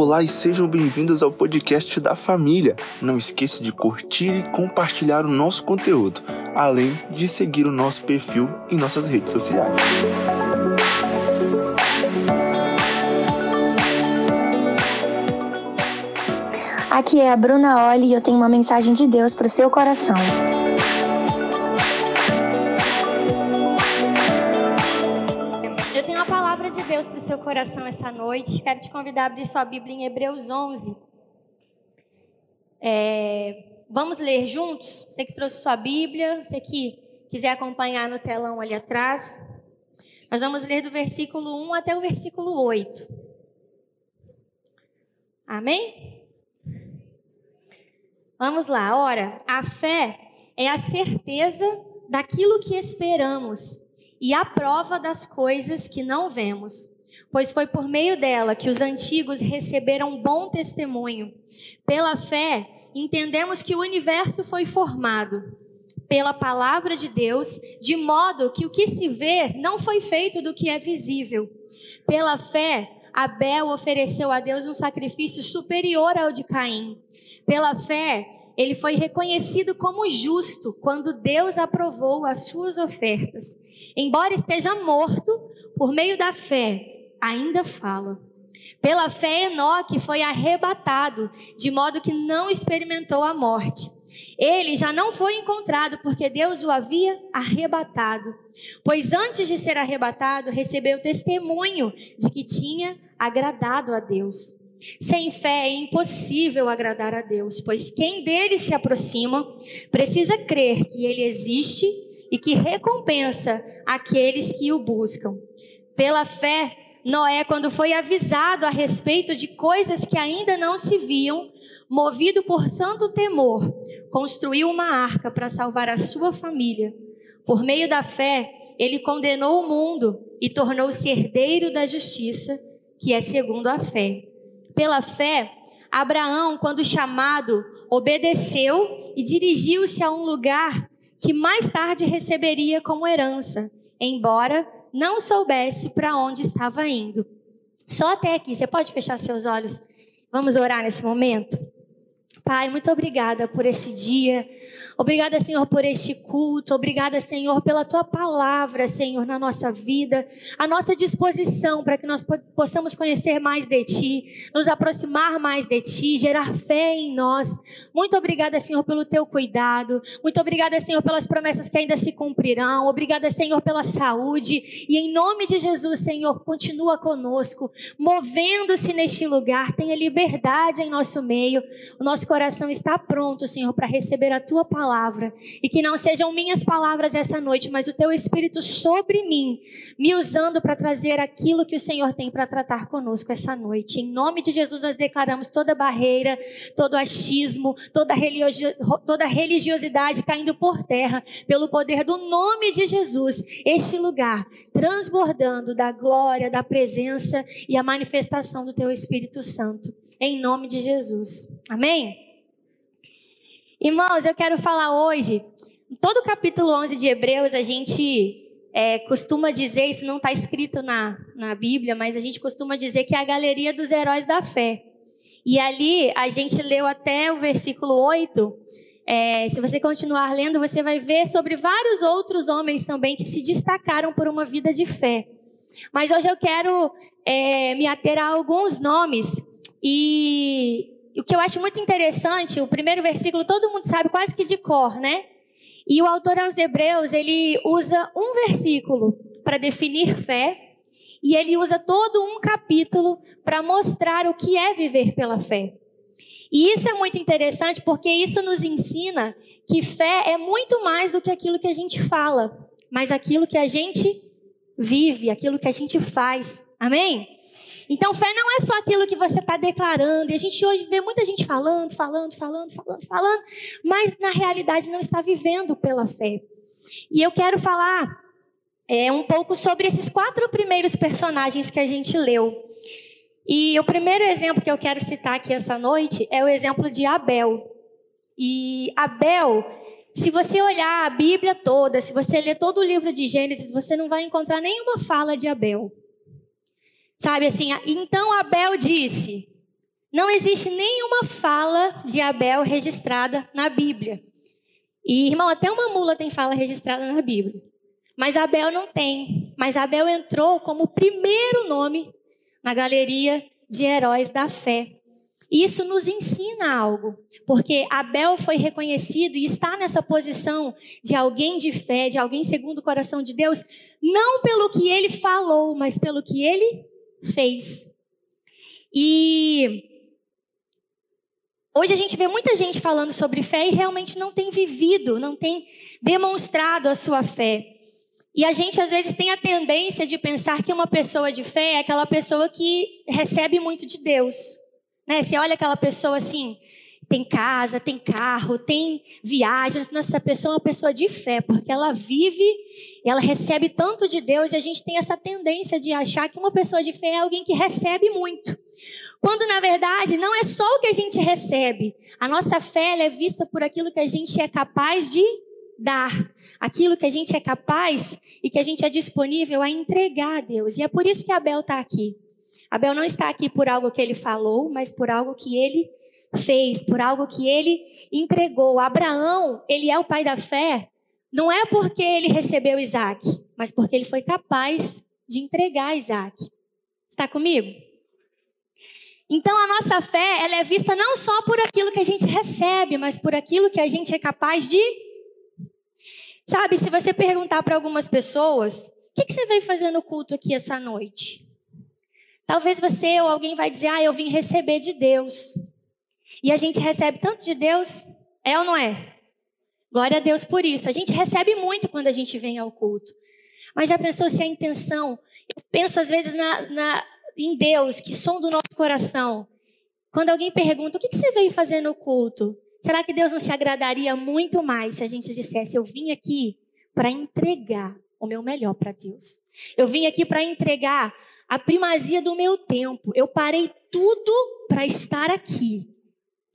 Olá e sejam bem-vindos ao podcast da família. Não esqueça de curtir e compartilhar o nosso conteúdo, além de seguir o nosso perfil em nossas redes sociais. Aqui é a Bruna Oli e eu tenho uma mensagem de Deus para o seu coração. Seu coração essa noite. Quero te convidar a abrir sua Bíblia em Hebreus 11. É, vamos ler juntos? Você que trouxe sua Bíblia, você que quiser acompanhar no telão ali atrás. Nós vamos ler do versículo 1 até o versículo 8. Amém? Vamos lá, ora, a fé é a certeza daquilo que esperamos e a prova das coisas que não vemos, pois foi por meio dela que os antigos receberam bom testemunho. Pela fé, entendemos que o universo foi formado pela palavra de Deus, de modo que o que se vê não foi feito do que é visível. Pela fé, Abel ofereceu a Deus um sacrifício superior ao de Caim. Pela fé, ele foi reconhecido como justo quando Deus aprovou as suas ofertas. Embora esteja morto, por meio da fé, ainda fala. Pela fé, Enoque foi arrebatado, de modo que não experimentou a morte. Ele já não foi encontrado porque Deus o havia arrebatado. Pois antes de ser arrebatado, recebeu testemunho de que tinha agradado a Deus. Sem fé é impossível agradar a Deus, pois quem dele se aproxima precisa crer que ele existe e que recompensa aqueles que o buscam. Pela fé, Noé, quando foi avisado a respeito de coisas que ainda não se viam, movido por santo temor, construiu uma arca para salvar a sua família. Por meio da fé, ele condenou o mundo e tornou-se herdeiro da justiça, que é segundo a fé. Pela fé, Abraão, quando chamado, obedeceu e dirigiu-se a um lugar que mais tarde receberia como herança, embora não soubesse para onde estava indo. Só até aqui, você pode fechar seus olhos? Vamos orar nesse momento? Pai, muito obrigada por esse dia. Obrigada, Senhor, por este culto. Obrigada, Senhor, pela tua palavra, Senhor, na nossa vida. A nossa disposição para que nós possamos conhecer mais de ti, nos aproximar mais de ti, gerar fé em nós. Muito obrigada, Senhor, pelo teu cuidado. Muito obrigada, Senhor, pelas promessas que ainda se cumprirão. Obrigada, Senhor, pela saúde. E em nome de Jesus, Senhor, continua conosco, movendo-se neste lugar. Tenha liberdade em nosso meio. O nosso coração coração está pronto, Senhor, para receber a tua palavra. E que não sejam minhas palavras essa noite, mas o teu Espírito sobre mim, me usando para trazer aquilo que o Senhor tem para tratar conosco essa noite. Em nome de Jesus, nós declaramos toda barreira, todo achismo, toda, toda religiosidade caindo por terra, pelo poder do nome de Jesus. Este lugar transbordando da glória, da presença e a manifestação do teu Espírito Santo. Em nome de Jesus. Amém? Irmãos, eu quero falar hoje, todo o capítulo 11 de Hebreus, a gente é, costuma dizer, isso não está escrito na, na Bíblia, mas a gente costuma dizer que é a galeria dos heróis da fé. E ali a gente leu até o versículo 8. É, se você continuar lendo, você vai ver sobre vários outros homens também que se destacaram por uma vida de fé. Mas hoje eu quero é, me ater a alguns nomes e o que eu acho muito interessante, o primeiro versículo todo mundo sabe quase que de cor, né? E o autor aos Hebreus, ele usa um versículo para definir fé, e ele usa todo um capítulo para mostrar o que é viver pela fé. E isso é muito interessante porque isso nos ensina que fé é muito mais do que aquilo que a gente fala, mas aquilo que a gente vive, aquilo que a gente faz. Amém? Então, fé não é só aquilo que você está declarando. E a gente hoje vê muita gente falando, falando, falando, falando, falando, mas na realidade não está vivendo pela fé. E eu quero falar é, um pouco sobre esses quatro primeiros personagens que a gente leu. E o primeiro exemplo que eu quero citar aqui essa noite é o exemplo de Abel. E Abel, se você olhar a Bíblia toda, se você ler todo o livro de Gênesis, você não vai encontrar nenhuma fala de Abel. Sabe assim, então Abel disse: não existe nenhuma fala de Abel registrada na Bíblia. E, irmão, até uma mula tem fala registrada na Bíblia. Mas Abel não tem. Mas Abel entrou como o primeiro nome na galeria de heróis da fé. E isso nos ensina algo, porque Abel foi reconhecido e está nessa posição de alguém de fé, de alguém segundo o coração de Deus, não pelo que ele falou, mas pelo que ele fez. E hoje a gente vê muita gente falando sobre fé e realmente não tem vivido, não tem demonstrado a sua fé. E a gente às vezes tem a tendência de pensar que uma pessoa de fé é aquela pessoa que recebe muito de Deus. Né? Você olha aquela pessoa assim, tem casa, tem carro, tem viagens. Nossa, essa pessoa é uma pessoa de fé, porque ela vive, ela recebe tanto de Deus e a gente tem essa tendência de achar que uma pessoa de fé é alguém que recebe muito. Quando na verdade não é só o que a gente recebe. A nossa fé é vista por aquilo que a gente é capaz de dar aquilo que a gente é capaz e que a gente é disponível a entregar a Deus. E é por isso que Abel está aqui. Abel não está aqui por algo que ele falou, mas por algo que ele fez, por algo que ele entregou. Abraão, ele é o pai da fé, não é porque ele recebeu Isaac, mas porque ele foi capaz de entregar Isaac. Está comigo? Então a nossa fé, ela é vista não só por aquilo que a gente recebe, mas por aquilo que a gente é capaz de Sabe, se você perguntar para algumas pessoas, o que, que você veio fazer no culto aqui essa noite? Talvez você ou alguém vai dizer, ah, eu vim receber de Deus. E a gente recebe tanto de Deus, é ou não é? Glória a Deus por isso. A gente recebe muito quando a gente vem ao culto. Mas já pensou se a intenção? Eu penso às vezes na, na, em Deus, que som do nosso coração. Quando alguém pergunta, o que, que você veio fazer no culto? Será que Deus não se agradaria muito mais se a gente dissesse: Eu vim aqui para entregar o meu melhor para Deus? Eu vim aqui para entregar a primazia do meu tempo. Eu parei tudo para estar aqui.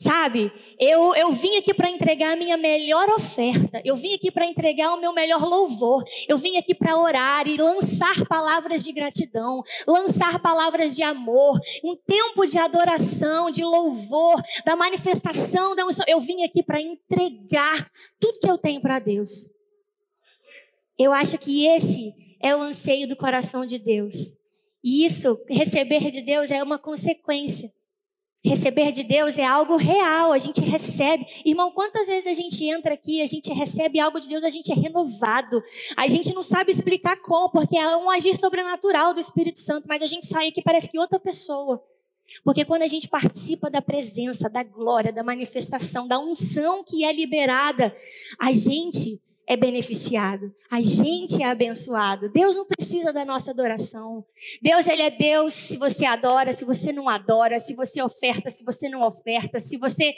Sabe, eu, eu vim aqui para entregar a minha melhor oferta, eu vim aqui para entregar o meu melhor louvor, eu vim aqui para orar e lançar palavras de gratidão, lançar palavras de amor, um tempo de adoração, de louvor, da manifestação da unção. Eu vim aqui para entregar tudo que eu tenho para Deus. Eu acho que esse é o anseio do coração de Deus. E isso, receber de Deus, é uma consequência. Receber de Deus é algo real, a gente recebe. Irmão, quantas vezes a gente entra aqui, a gente recebe algo de Deus, a gente é renovado. A gente não sabe explicar como, porque é um agir sobrenatural do Espírito Santo, mas a gente sai aqui parece que outra pessoa. Porque quando a gente participa da presença, da glória, da manifestação, da unção que é liberada, a gente é beneficiado, a gente é abençoado. Deus não precisa da nossa adoração. Deus, ele é Deus se você adora, se você não adora, se você oferta, se você não oferta, se você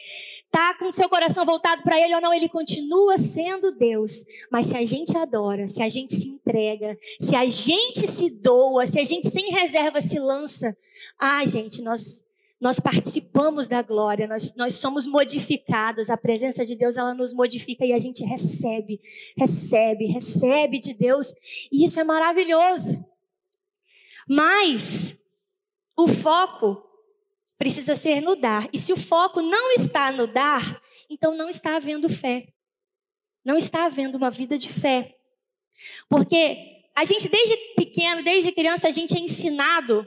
tá com seu coração voltado para ele ou não, ele continua sendo Deus. Mas se a gente adora, se a gente se entrega, se a gente se doa, se a gente sem reserva se lança, ah, gente, nós nós participamos da glória, nós, nós somos modificados, a presença de Deus ela nos modifica e a gente recebe, recebe, recebe de Deus, e isso é maravilhoso. Mas o foco precisa ser no dar, e se o foco não está no dar, então não está havendo fé, não está havendo uma vida de fé, porque a gente desde pequeno, desde criança, a gente é ensinado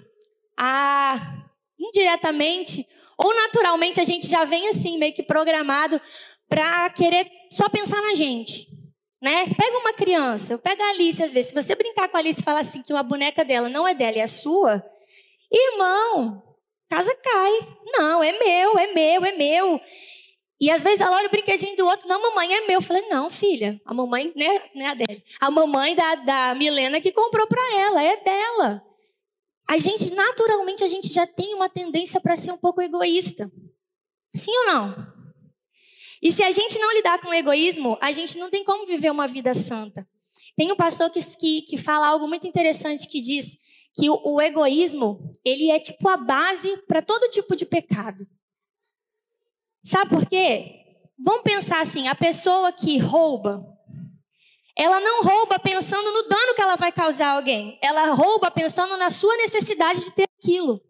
a indiretamente ou naturalmente a gente já vem assim, meio que programado para querer só pensar na gente. Né? Pega uma criança, eu pego a Alice às vezes. Se você brincar com a Alice e falar assim que uma boneca dela não é dela, é sua, irmão, casa cai. Não, é meu, é meu, é meu. E às vezes ela olha o brinquedinho do outro, não, mamãe é meu. Eu falei, não, filha, a mamãe, né, né a dele. A mamãe da, da Milena que comprou para ela, é dela a gente, naturalmente, a gente já tem uma tendência para ser um pouco egoísta. Sim ou não? E se a gente não lidar com o egoísmo, a gente não tem como viver uma vida santa. Tem um pastor que, que, que fala algo muito interessante que diz que o, o egoísmo, ele é tipo a base para todo tipo de pecado. Sabe por quê? Vamos pensar assim, a pessoa que rouba, ela não rouba pensando no dano que ela vai causar a alguém. Ela rouba pensando na sua necessidade de ter aquilo.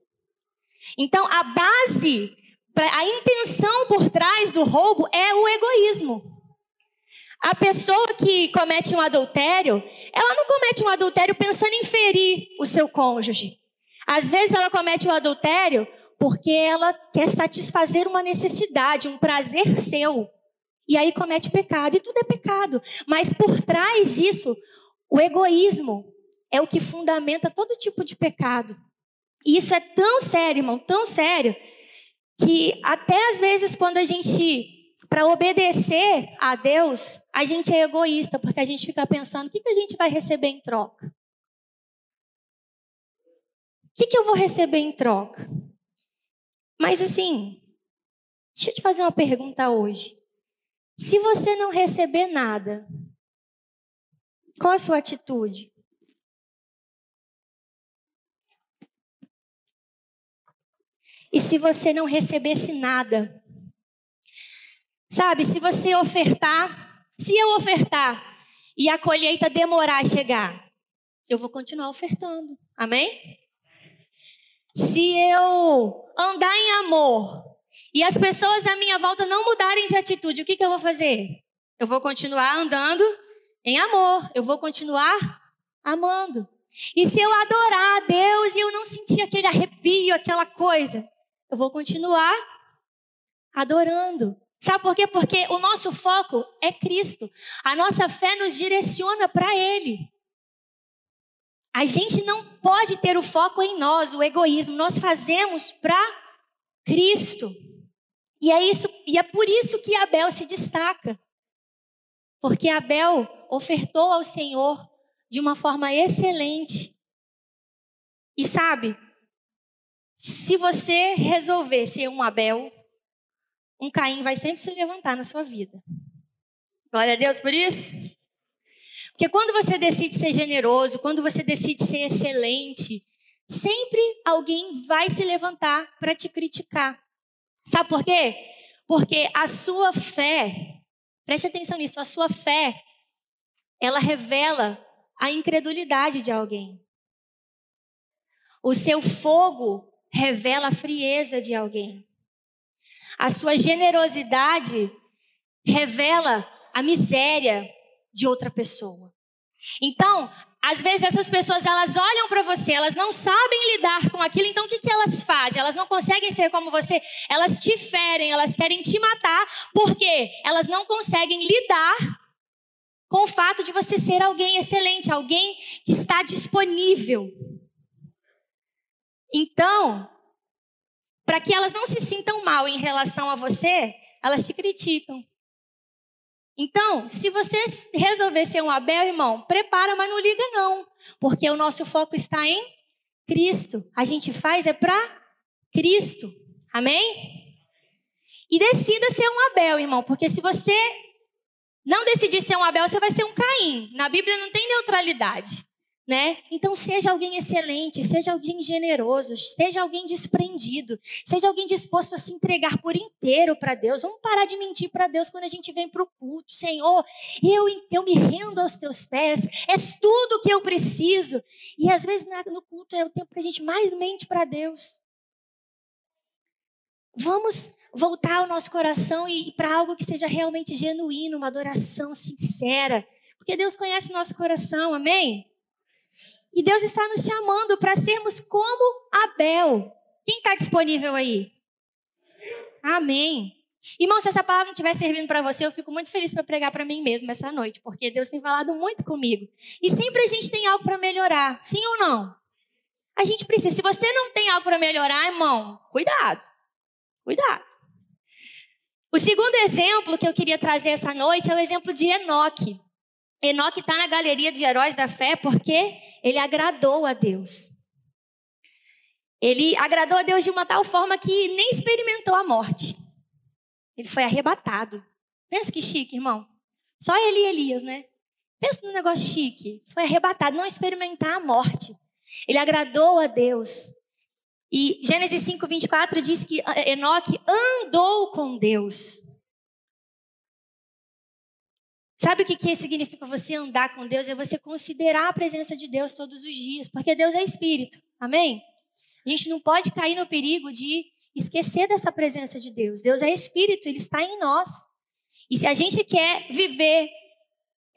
Então, a base, a intenção por trás do roubo é o egoísmo. A pessoa que comete um adultério, ela não comete um adultério pensando em ferir o seu cônjuge. Às vezes ela comete um adultério porque ela quer satisfazer uma necessidade, um prazer seu. E aí comete pecado, e tudo é pecado. Mas por trás disso, o egoísmo é o que fundamenta todo tipo de pecado. E isso é tão sério, irmão, tão sério, que até às vezes quando a gente, para obedecer a Deus, a gente é egoísta, porque a gente fica pensando: o que, que a gente vai receber em troca? O que, que eu vou receber em troca? Mas assim, deixa eu te fazer uma pergunta hoje. Se você não receber nada, qual a sua atitude? E se você não recebesse nada? Sabe, se você ofertar, se eu ofertar e a colheita demorar a chegar, eu vou continuar ofertando. Amém? Se eu andar em amor e as pessoas à minha volta não mudarem de atitude, o que, que eu vou fazer? Eu vou continuar andando em amor, eu vou continuar amando. E se eu adorar a Deus e eu não sentir aquele arrepio, aquela coisa, eu vou continuar adorando. Sabe por quê? Porque o nosso foco é Cristo. A nossa fé nos direciona para Ele. A gente não pode ter o foco em nós, o egoísmo. Nós fazemos para Cristo. E é isso, e é por isso que Abel se destaca. Porque Abel ofertou ao Senhor de uma forma excelente. E sabe, se você resolver ser um Abel, um Caim vai sempre se levantar na sua vida. Glória a Deus por isso. Porque quando você decide ser generoso, quando você decide ser excelente, sempre alguém vai se levantar para te criticar. Sabe por quê? Porque a sua fé, preste atenção nisso, a sua fé, ela revela a incredulidade de alguém. O seu fogo revela a frieza de alguém. A sua generosidade revela a miséria de outra pessoa. Então, às vezes essas pessoas elas olham para você, elas não sabem lidar com aquilo, então o que, que elas fazem? Elas não conseguem ser como você, elas te ferem, elas querem te matar, porque elas não conseguem lidar com o fato de você ser alguém excelente, alguém que está disponível. Então, para que elas não se sintam mal em relação a você, elas te criticam. Então, se você resolver ser um Abel, irmão, prepara, mas não liga não, porque o nosso foco está em Cristo. A gente faz é para Cristo. Amém? E decida ser um Abel, irmão, porque se você não decidir ser um Abel, você vai ser um Caim. Na Bíblia não tem neutralidade né? Então seja alguém excelente, seja alguém generoso, seja alguém desprendido, seja alguém disposto a se entregar por inteiro para Deus. Vamos parar de mentir para Deus quando a gente vem para o culto. Senhor, eu, eu me rendo aos teus pés, és tudo que eu preciso. E às vezes no culto é o tempo que a gente mais mente para Deus. Vamos voltar o nosso coração e, e para algo que seja realmente genuíno, uma adoração sincera. Porque Deus conhece nosso coração, amém? E Deus está nos chamando para sermos como Abel. Quem está disponível aí? Amém. Irmão, se essa palavra não estiver servindo para você, eu fico muito feliz para pregar para mim mesma essa noite, porque Deus tem falado muito comigo. E sempre a gente tem algo para melhorar, sim ou não? A gente precisa. Se você não tem algo para melhorar, irmão, cuidado. Cuidado. O segundo exemplo que eu queria trazer essa noite é o exemplo de Enoque. Enoque está na galeria de heróis da fé porque ele agradou a Deus. Ele agradou a Deus de uma tal forma que nem experimentou a morte. Ele foi arrebatado. Pensa que chique, irmão. Só ele e Elias, né? Pensa no negócio chique. Foi arrebatado, não experimentar a morte. Ele agradou a Deus. E Gênesis 5, 24 diz que Enoque andou com Deus. Sabe o que, que significa você andar com Deus? É você considerar a presença de Deus todos os dias, porque Deus é espírito. Amém? A gente não pode cair no perigo de esquecer dessa presença de Deus. Deus é Espírito, Ele está em nós. E se a gente quer viver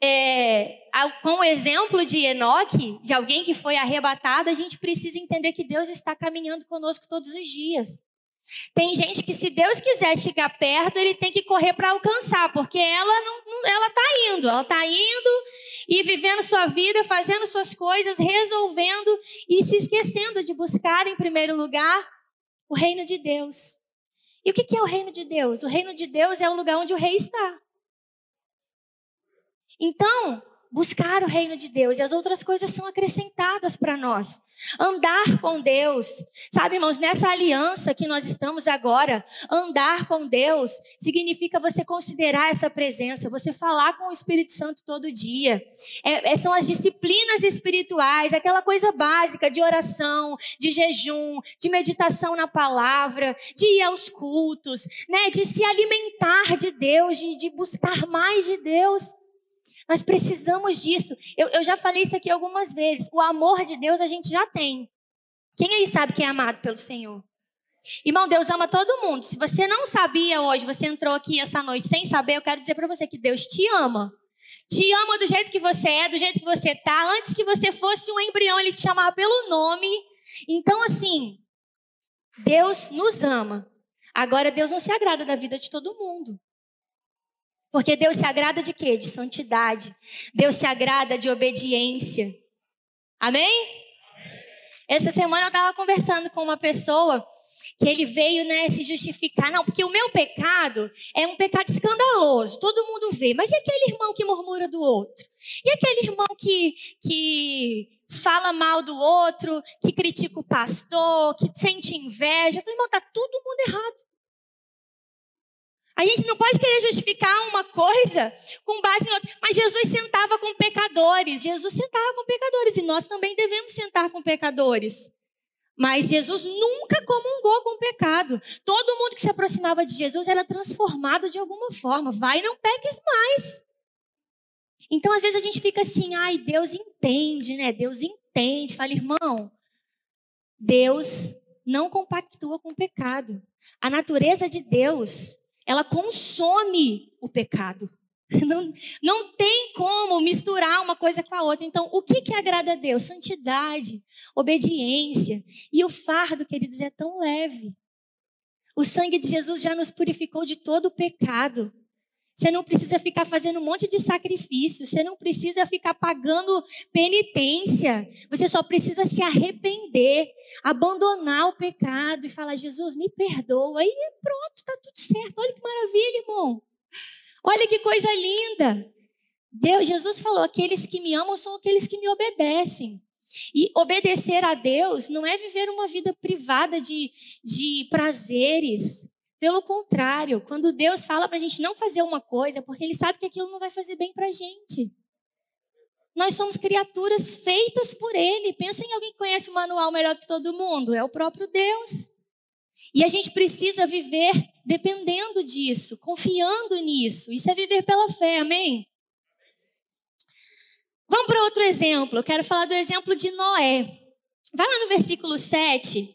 é, com o exemplo de Enoque, de alguém que foi arrebatado, a gente precisa entender que Deus está caminhando conosco todos os dias. Tem gente que se Deus quiser chegar perto, ele tem que correr para alcançar, porque ela não, não ela está indo, ela está indo e vivendo sua vida, fazendo suas coisas, resolvendo e se esquecendo de buscar em primeiro lugar o reino de Deus. E o que é o reino de Deus? O reino de Deus é o lugar onde o rei está. Então, buscar o reino de Deus e as outras coisas são acrescentadas para nós. Andar com Deus, sabe, irmãos, nessa aliança que nós estamos agora, andar com Deus significa você considerar essa presença, você falar com o Espírito Santo todo dia. É, é, são as disciplinas espirituais, aquela coisa básica de oração, de jejum, de meditação na palavra, de ir aos cultos, né, de se alimentar de Deus, de, de buscar mais de Deus. Nós precisamos disso. Eu, eu já falei isso aqui algumas vezes. O amor de Deus a gente já tem. Quem aí sabe que é amado pelo Senhor? Irmão, Deus ama todo mundo. Se você não sabia hoje, você entrou aqui essa noite sem saber, eu quero dizer para você que Deus te ama. Te ama do jeito que você é, do jeito que você tá. Antes que você fosse um embrião, ele te chamava pelo nome. Então, assim, Deus nos ama. Agora, Deus não se agrada da vida de todo mundo. Porque Deus se agrada de quê? De santidade. Deus se agrada de obediência. Amém? Essa semana eu estava conversando com uma pessoa que ele veio né, se justificar. Não, porque o meu pecado é um pecado escandaloso, todo mundo vê. Mas e aquele irmão que murmura do outro? E aquele irmão que, que fala mal do outro, que critica o pastor, que sente inveja? Eu falei, irmão, tá todo mundo errado. A gente não pode querer justificar uma coisa com base em outra. Mas Jesus sentava com pecadores. Jesus sentava com pecadores. E nós também devemos sentar com pecadores. Mas Jesus nunca comungou com pecado. Todo mundo que se aproximava de Jesus era transformado de alguma forma. Vai não peques mais. Então, às vezes, a gente fica assim, ai, Deus entende, né? Deus entende. Fala, irmão, Deus não compactua com o pecado. A natureza de Deus ela consome o pecado. Não, não tem como misturar uma coisa com a outra. Então, o que, que agrada a Deus? Santidade, obediência. E o fardo, queridos, é tão leve. O sangue de Jesus já nos purificou de todo o pecado. Você não precisa ficar fazendo um monte de sacrifício, você não precisa ficar pagando penitência. Você só precisa se arrepender, abandonar o pecado e falar: Jesus, me perdoa. E pronto, está tudo certo. Olha que maravilha, irmão. Olha que coisa linda. Deus, Jesus falou: aqueles que me amam são aqueles que me obedecem. E obedecer a Deus não é viver uma vida privada de, de prazeres, pelo contrário, quando Deus fala para a gente não fazer uma coisa, é porque Ele sabe que aquilo não vai fazer bem para a gente. Nós somos criaturas feitas por Ele. Pensa em alguém que conhece o manual melhor que todo mundo. É o próprio Deus. E a gente precisa viver dependendo disso, confiando nisso. Isso é viver pela fé, amém? Vamos para outro exemplo. Eu quero falar do exemplo de Noé. Vai lá no versículo 7.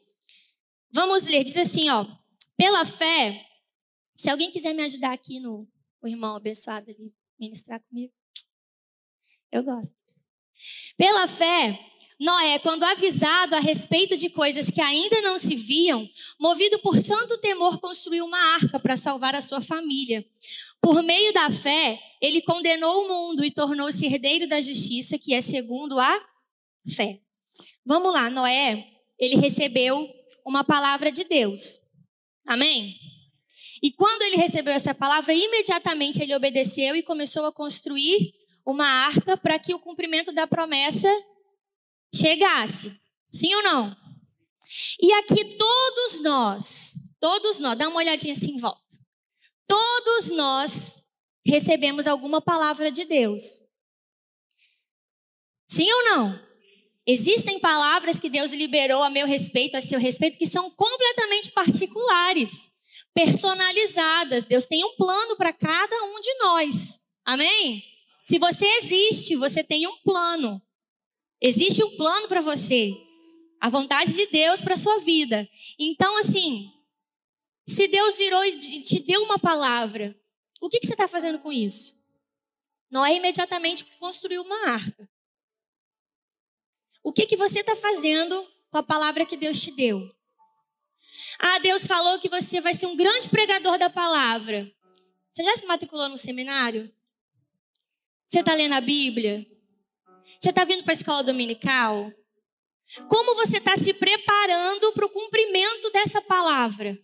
Vamos ler. Diz assim, ó. Pela fé, se alguém quiser me ajudar aqui no o irmão abençoado ali, ministrar comigo. Eu gosto. Pela fé, Noé, quando avisado a respeito de coisas que ainda não se viam, movido por santo temor, construiu uma arca para salvar a sua família. Por meio da fé, ele condenou o mundo e tornou-se herdeiro da justiça, que é segundo a fé. Vamos lá, Noé, ele recebeu uma palavra de Deus. Amém? E quando ele recebeu essa palavra, imediatamente ele obedeceu e começou a construir uma arca para que o cumprimento da promessa chegasse. Sim ou não? E aqui todos nós, todos nós, dá uma olhadinha assim em volta. Todos nós recebemos alguma palavra de Deus. Sim ou não? Existem palavras que Deus liberou a meu respeito, a seu respeito, que são completamente particulares, personalizadas. Deus tem um plano para cada um de nós. Amém? Se você existe, você tem um plano. Existe um plano para você. A vontade de Deus para sua vida. Então, assim, se Deus virou e te deu uma palavra, o que, que você está fazendo com isso? Noé imediatamente construiu uma arca. O que, que você está fazendo com a palavra que Deus te deu? Ah, Deus falou que você vai ser um grande pregador da palavra. Você já se matriculou no seminário? Você está lendo a Bíblia? Você está vindo para a escola dominical? Como você está se preparando para o cumprimento dessa palavra?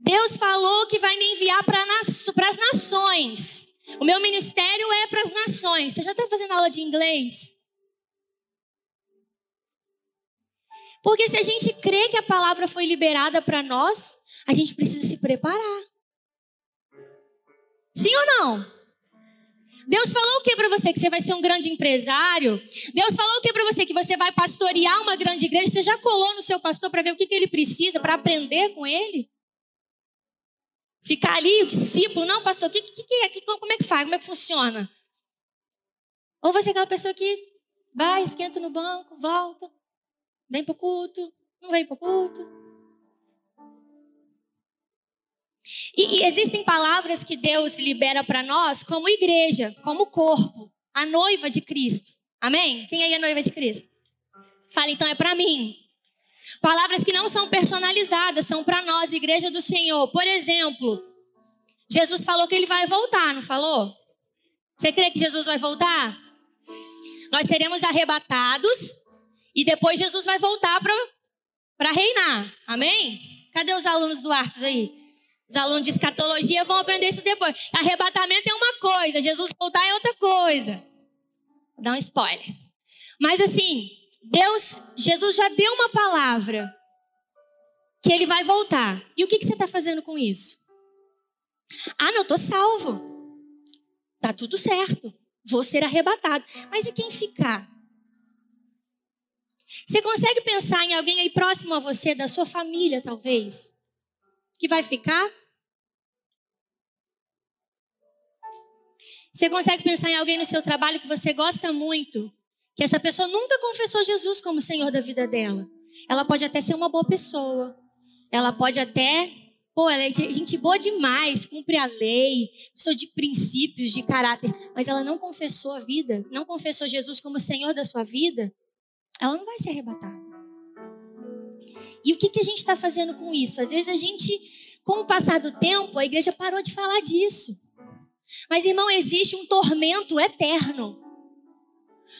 Deus falou que vai me enviar para as nações. O meu ministério é para as nações. Você já está fazendo aula de inglês? Porque se a gente crê que a palavra foi liberada para nós, a gente precisa se preparar. Sim ou não? Deus falou o que para você? Que você vai ser um grande empresário? Deus falou o que para você? Que você vai pastorear uma grande igreja? Você já colou no seu pastor para ver o que, que ele precisa, para aprender com ele? Ficar ali, o discípulo, não, pastor, que, que, é? Que, como é que faz? Como é que funciona? Ou você é aquela pessoa que vai, esquenta no banco, volta, vem para o culto, não vem para o culto. E, e existem palavras que Deus libera para nós como igreja, como corpo, a noiva de Cristo. Amém? Quem aí é noiva de Cristo? Fala, então é para mim. Palavras que não são personalizadas, são para nós, igreja do Senhor. Por exemplo, Jesus falou que ele vai voltar, não falou? Você crê que Jesus vai voltar? Nós seremos arrebatados e depois Jesus vai voltar para reinar. Amém? Cadê os alunos do Artos aí? Os alunos de escatologia vão aprender isso depois. Arrebatamento é uma coisa, Jesus voltar é outra coisa. Vou dar um spoiler. Mas assim, Deus, Jesus já deu uma palavra que ele vai voltar. E o que, que você está fazendo com isso? Ah, não, estou salvo. Tá tudo certo. Vou ser arrebatado. Mas e quem ficar? Você consegue pensar em alguém aí próximo a você, da sua família, talvez, que vai ficar? Você consegue pensar em alguém no seu trabalho que você gosta muito, que essa pessoa nunca confessou Jesus como Senhor da vida dela. Ela pode até ser uma boa pessoa. Ela pode até, pô, ela é gente boa demais, cumpre a lei, pessoa de princípios, de caráter, mas ela não confessou a vida, não confessou Jesus como Senhor da sua vida, ela não vai ser arrebatada. E o que, que a gente está fazendo com isso? Às vezes a gente, com o passar do tempo, a igreja parou de falar disso. Mas, irmão, existe um tormento eterno.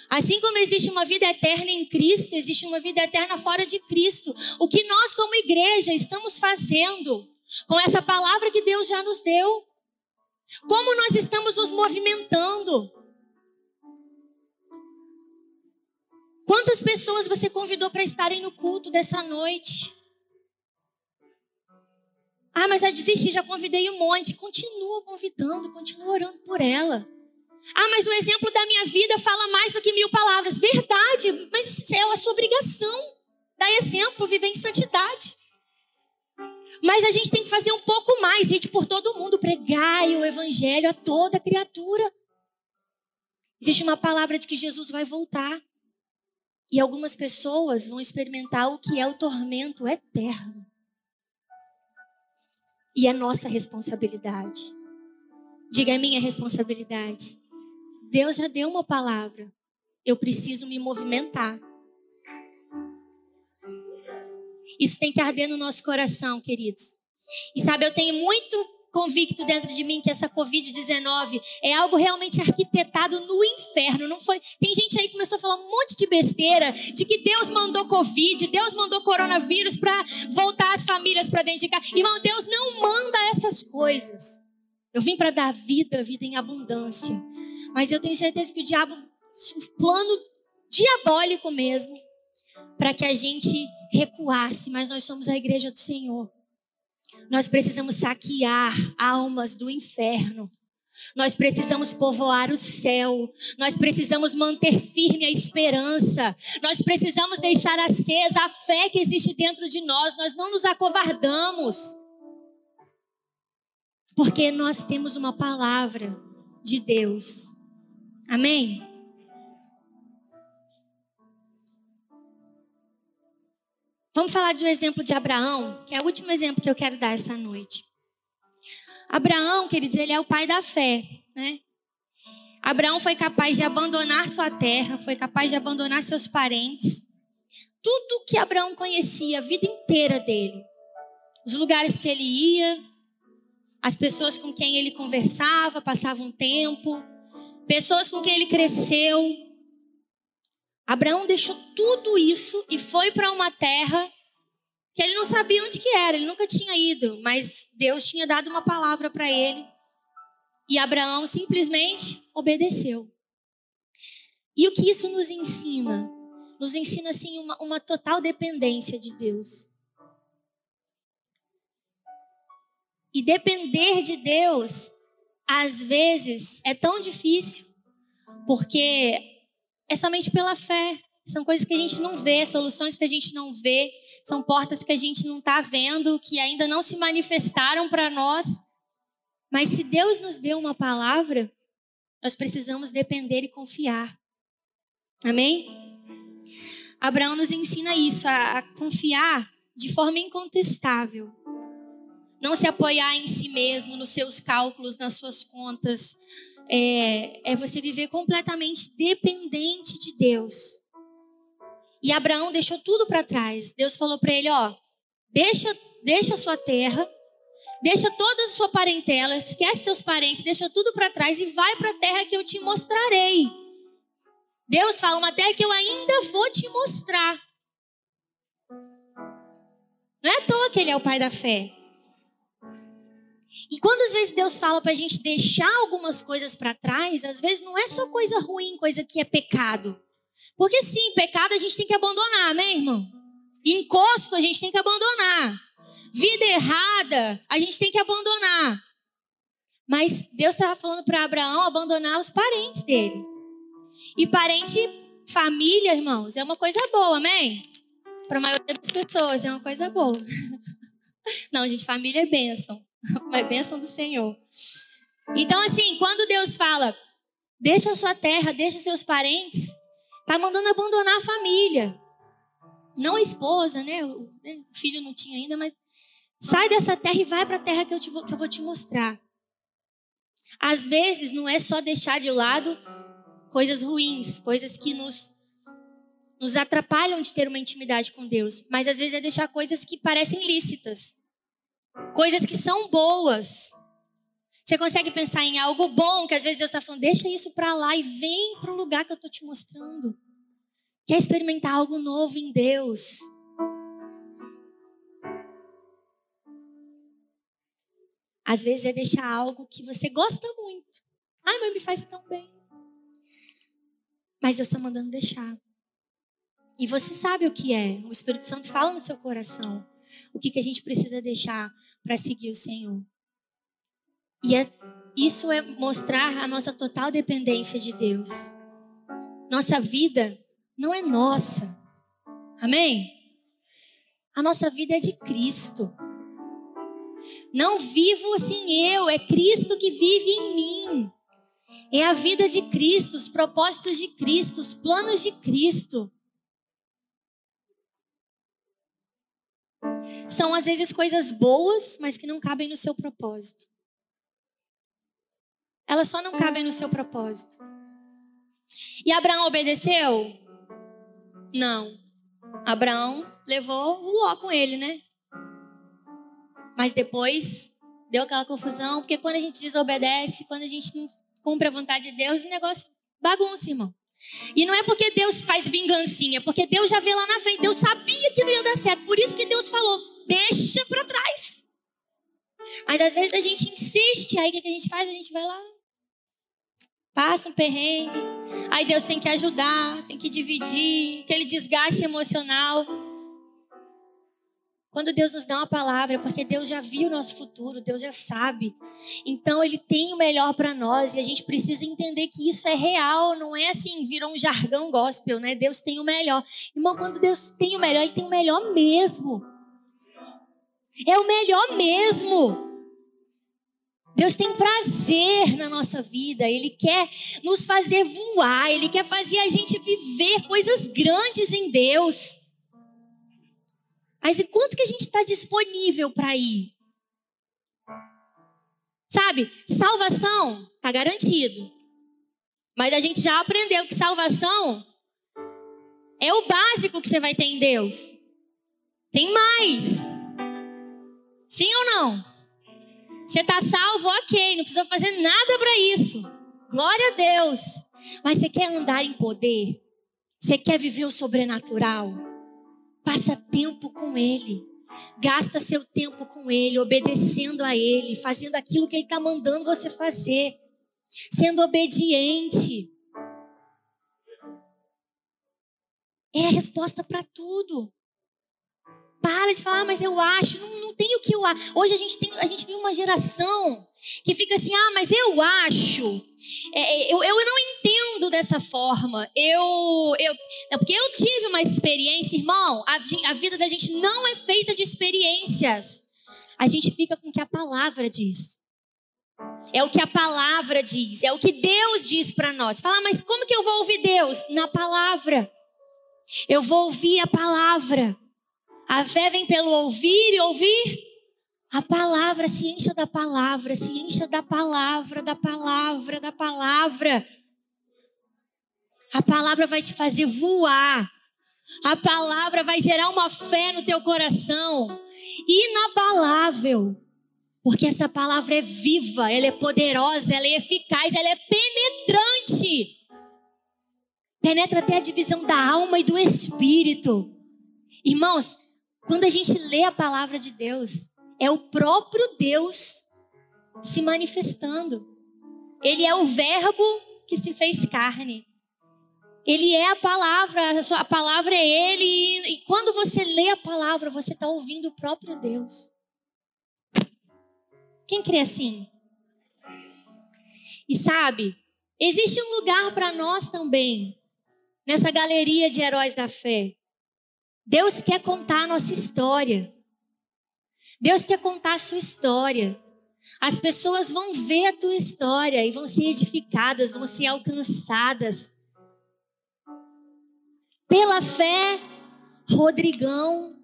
Assim como existe uma vida eterna em Cristo, existe uma vida eterna fora de Cristo. O que nós, como igreja, estamos fazendo com essa palavra que Deus já nos deu? Como nós estamos nos movimentando? Quantas pessoas você convidou para estarem no culto dessa noite? Ah, mas já desisti, já convidei um monte. Continua convidando, continua orando por ela. Ah, mas o exemplo da minha vida fala mais do que mil palavras. Verdade, mas é a sua obrigação. Dar exemplo, viver em santidade. Mas a gente tem que fazer um pouco mais, ir por todo mundo, pregar o evangelho a toda criatura. Existe uma palavra de que Jesus vai voltar. E algumas pessoas vão experimentar o que é o tormento eterno. E é nossa responsabilidade. Diga, é minha responsabilidade. Deus já deu uma palavra. Eu preciso me movimentar. Isso tem que arder no nosso coração, queridos. E sabe, eu tenho muito convicto dentro de mim que essa Covid-19 é algo realmente arquitetado no inferno. Não foi. Tem gente aí que começou a falar um monte de besteira de que Deus mandou Covid, Deus mandou coronavírus para voltar as famílias para dentro de casa. Irmão, Deus não manda essas coisas. Eu vim para dar vida, vida em abundância. Mas eu tenho certeza que o diabo, um plano diabólico mesmo, para que a gente recuasse, mas nós somos a igreja do Senhor. Nós precisamos saquear almas do inferno. Nós precisamos povoar o céu. Nós precisamos manter firme a esperança. Nós precisamos deixar acesa a fé que existe dentro de nós. Nós não nos acovardamos. Porque nós temos uma palavra de Deus. Amém? Vamos falar de um exemplo de Abraão, que é o último exemplo que eu quero dar essa noite. Abraão, queridos, ele é o pai da fé, né? Abraão foi capaz de abandonar sua terra, foi capaz de abandonar seus parentes. Tudo que Abraão conhecia a vida inteira dele, os lugares que ele ia, as pessoas com quem ele conversava, passava um tempo, pessoas com quem ele cresceu. Abraão deixou tudo isso e foi para uma terra que ele não sabia onde que era, ele nunca tinha ido, mas Deus tinha dado uma palavra para ele. E Abraão simplesmente obedeceu. E o que isso nos ensina? Nos ensina assim uma, uma total dependência de Deus. E depender de Deus, às vezes, é tão difícil, porque é somente pela fé. São coisas que a gente não vê, soluções que a gente não vê, são portas que a gente não está vendo, que ainda não se manifestaram para nós. Mas se Deus nos deu uma palavra, nós precisamos depender e confiar. Amém? Abraão nos ensina isso, a, a confiar de forma incontestável. Não se apoiar em si mesmo, nos seus cálculos, nas suas contas. É, é você viver completamente dependente de Deus. E Abraão deixou tudo para trás. Deus falou para ele: ó, deixa, deixa a sua terra, deixa toda a sua parentela, esquece seus parentes, deixa tudo para trás e vai para a terra que eu te mostrarei. Deus fala: uma terra que eu ainda vou te mostrar. Não é à toa que ele é o pai da fé. E quando às vezes Deus fala para a gente deixar algumas coisas para trás, às vezes não é só coisa ruim, coisa que é pecado. Porque sim, pecado a gente tem que abandonar, amém, irmão? Encosto a gente tem que abandonar. Vida errada a gente tem que abandonar. Mas Deus estava falando para Abraão abandonar os parentes dele. E parente, família, irmãos, é uma coisa boa, amém? Para a maioria das pessoas é uma coisa boa. Não, gente, família é bênção. É bênção do Senhor. Então, assim, quando Deus fala, deixa a sua terra, deixa seus parentes, Tá mandando abandonar a família. Não a esposa, né? O, né? filho não tinha ainda, mas sai dessa terra e vai para a terra que eu, te, que eu vou te mostrar. Às vezes não é só deixar de lado coisas ruins, coisas que nos nos atrapalham de ter uma intimidade com Deus, mas às vezes é deixar coisas que parecem lícitas, coisas que são boas, você consegue pensar em algo bom que às vezes Deus está falando, deixa isso para lá e vem para o lugar que eu estou te mostrando. Quer experimentar algo novo em Deus? Às vezes é deixar algo que você gosta muito. Ai, mas me faz tão bem. Mas Deus está mandando deixar. E você sabe o que é. O Espírito Santo fala no seu coração. O que, que a gente precisa deixar para seguir o Senhor. E é, isso é mostrar a nossa total dependência de Deus. Nossa vida não é nossa. Amém? A nossa vida é de Cristo. Não vivo assim eu, é Cristo que vive em mim. É a vida de Cristo, os propósitos de Cristo, os planos de Cristo. São às vezes coisas boas, mas que não cabem no seu propósito elas só não cabem no seu propósito. E Abraão obedeceu? Não. Abraão levou o Ló com ele, né? Mas depois deu aquela confusão, porque quando a gente desobedece, quando a gente não cumpre a vontade de Deus, o negócio bagunça, irmão. E não é porque Deus faz vingancinha, porque Deus já vê lá na frente, Deus sabia que não ia dar certo. Por isso que Deus falou: deixa para trás. Mas às vezes a gente insiste, aí o que a gente faz? A gente vai lá, passa um perrengue. Aí Deus tem que ajudar, tem que dividir, aquele desgaste emocional. Quando Deus nos dá uma palavra, é porque Deus já viu o nosso futuro, Deus já sabe. Então Ele tem o melhor para nós e a gente precisa entender que isso é real, não é assim, virou um jargão gospel, né? Deus tem o melhor. Irmão, quando Deus tem o melhor, Ele tem o melhor mesmo. É o melhor mesmo. Deus tem prazer na nossa vida, Ele quer nos fazer voar, Ele quer fazer a gente viver coisas grandes em Deus. Mas enquanto que a gente está disponível para ir? Sabe, salvação está garantido. Mas a gente já aprendeu que salvação é o básico que você vai ter em Deus. Tem mais. Sim ou não? Você está salvo, ok, não precisa fazer nada para isso. Glória a Deus. Mas você quer andar em poder? Você quer viver o sobrenatural? Passa tempo com Ele. Gasta seu tempo com Ele, obedecendo a Ele, fazendo aquilo que Ele está mandando você fazer, sendo obediente. É a resposta para tudo. Para de falar, ah, mas eu acho, não, não tem o que eu acho. Hoje a gente tem, a gente vive uma geração que fica assim, ah, mas eu acho. É, é, eu, eu não entendo dessa forma. Eu, eu, é porque eu tive uma experiência, irmão. A, a vida da gente não é feita de experiências. A gente fica com o que a palavra diz. É o que a palavra diz, é o que Deus diz para nós. Fala, mas como que eu vou ouvir Deus? Na palavra. Eu vou ouvir a palavra. A fé vem pelo ouvir e ouvir a palavra, se encha da palavra, se encha da palavra, da palavra, da palavra. A palavra vai te fazer voar. A palavra vai gerar uma fé no teu coração, inabalável. Porque essa palavra é viva, ela é poderosa, ela é eficaz, ela é penetrante. Penetra até a divisão da alma e do espírito. Irmãos, quando a gente lê a palavra de Deus, é o próprio Deus se manifestando. Ele é o Verbo que se fez carne. Ele é a palavra, a palavra é Ele. E quando você lê a palavra, você está ouvindo o próprio Deus. Quem crê assim? E sabe, existe um lugar para nós também, nessa galeria de heróis da fé. Deus quer contar a nossa história. Deus quer contar a sua história. As pessoas vão ver a tua história e vão ser edificadas, vão ser alcançadas. Pela fé, Rodrigão,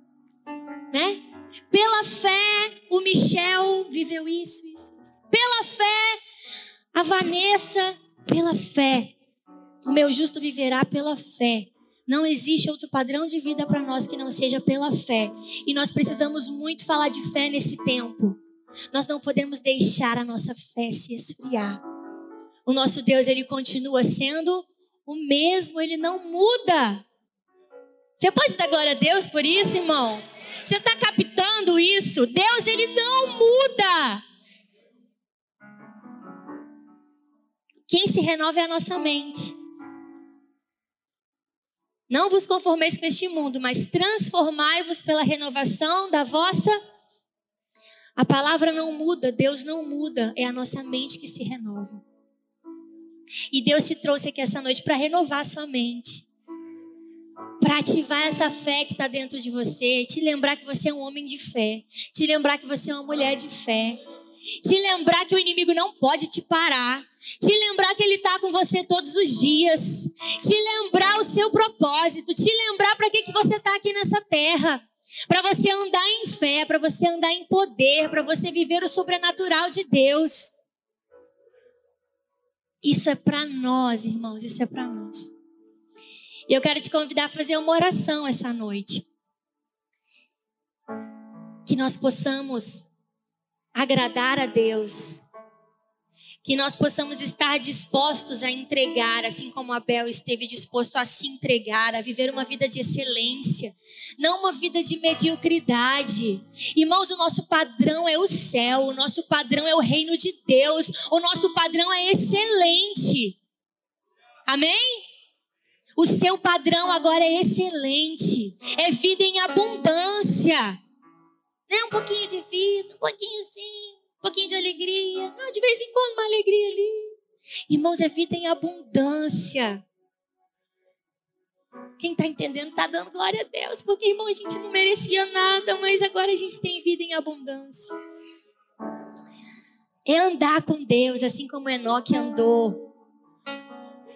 né? Pela fé, o Michel viveu isso, isso, isso. Pela fé, a Vanessa, pela fé. O meu justo viverá pela fé. Não existe outro padrão de vida para nós que não seja pela fé. E nós precisamos muito falar de fé nesse tempo. Nós não podemos deixar a nossa fé se esfriar. O nosso Deus, ele continua sendo o mesmo, ele não muda. Você pode dar glória a Deus por isso, irmão? Você está captando isso? Deus, ele não muda. Quem se renova é a nossa mente. Não vos conformeis com este mundo, mas transformai-vos pela renovação da vossa. A palavra não muda, Deus não muda, é a nossa mente que se renova. E Deus te trouxe aqui essa noite para renovar a sua mente, para ativar essa fé que está dentro de você, te lembrar que você é um homem de fé, te lembrar que você é uma mulher de fé, te lembrar que o inimigo não pode te parar, te lembrar que ele está com você todos os dias, te lembrar o seu propósito, te lembrar para que, que você está aqui nessa terra. Para você andar em fé, para você andar em poder, para você viver o sobrenatural de Deus. Isso é para nós, irmãos, isso é para nós. E eu quero te convidar a fazer uma oração essa noite. Que nós possamos agradar a Deus. Que nós possamos estar dispostos a entregar, assim como Abel esteve disposto a se entregar, a viver uma vida de excelência, não uma vida de mediocridade. Irmãos, o nosso padrão é o céu, o nosso padrão é o reino de Deus, o nosso padrão é excelente. Amém? O seu padrão agora é excelente, é vida em abundância. Né? Um pouquinho de vida, um pouquinho assim, um pouquinho de alegria. Ah, de vez em quando uma alegria ali. Irmãos, é vida em abundância. Quem está entendendo está dando glória a Deus, porque, irmão, a gente não merecia nada, mas agora a gente tem vida em abundância. É andar com Deus, assim como Enoque andou.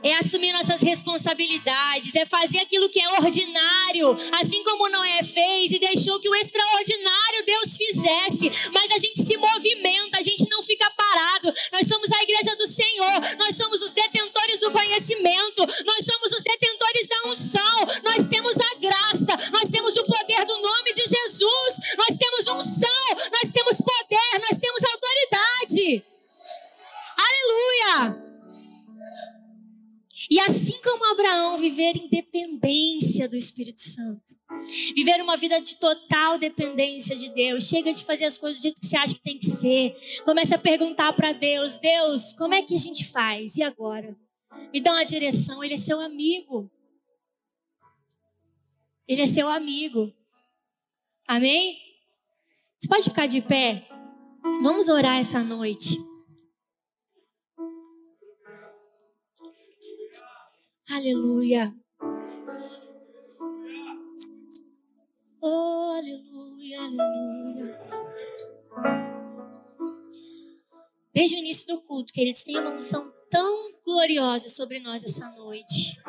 É assumir nossas responsabilidades, é fazer aquilo que é ordinário, assim como Noé fez e deixou que o extraordinário Deus fizesse. Mas a gente se movimenta, a gente não fica parado. Nós somos a igreja do Senhor, nós somos os detentores do conhecimento, nós somos os detentores da unção, nós temos a graça, nós temos o poder do nome de Jesus, nós temos unção, nós temos poder, nós temos autoridade. Aleluia! E assim como Abraão, viver em dependência do Espírito Santo. Viver uma vida de total dependência de Deus. Chega de fazer as coisas do jeito que você acha que tem que ser. Comece a perguntar para Deus: Deus, como é que a gente faz? E agora? Me dá uma direção. Ele é seu amigo. Ele é seu amigo. Amém? Você pode ficar de pé? Vamos orar essa noite. Aleluia. Oh, aleluia, aleluia. Desde o início do culto, queridos, tem uma unção tão gloriosa sobre nós essa noite.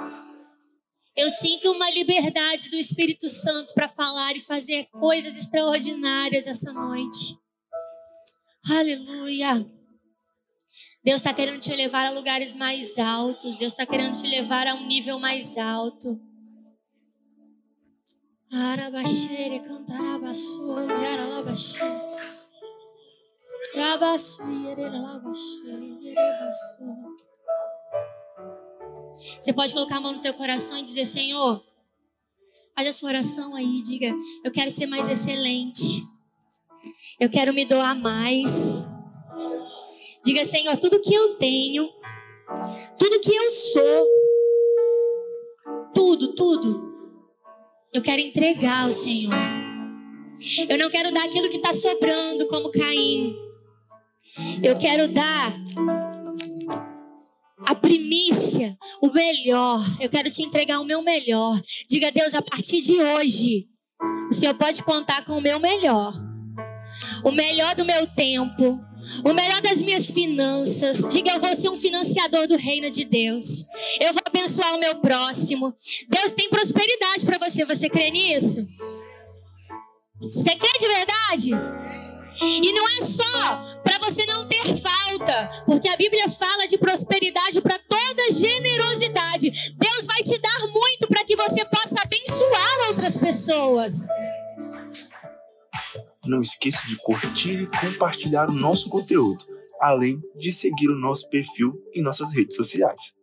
Eu sinto uma liberdade do Espírito Santo para falar e fazer coisas extraordinárias essa noite. Aleluia. Deus está querendo te levar a lugares mais altos. Deus está querendo te levar a um nível mais alto. Você pode colocar a mão no teu coração e dizer: Senhor, faz a sua oração aí. Diga: Eu quero ser mais excelente. Eu quero me doar mais. Diga, Senhor, tudo que eu tenho, tudo que eu sou, tudo, tudo, eu quero entregar ao Senhor. Eu não quero dar aquilo que está sobrando, como Caim. Eu quero dar a primícia, o melhor. Eu quero te entregar o meu melhor. Diga, Deus, a partir de hoje, o Senhor pode contar com o meu melhor. O melhor do meu tempo, o melhor das minhas finanças. Diga, eu vou ser um financiador do reino de Deus. Eu vou abençoar o meu próximo. Deus tem prosperidade para você. Você crê nisso? Você crê de verdade? E não é só para você não ter falta, porque a Bíblia fala de prosperidade para toda generosidade. Deus vai te dar muito para que você possa abençoar outras pessoas. Não esqueça de curtir e compartilhar o nosso conteúdo, além de seguir o nosso perfil em nossas redes sociais.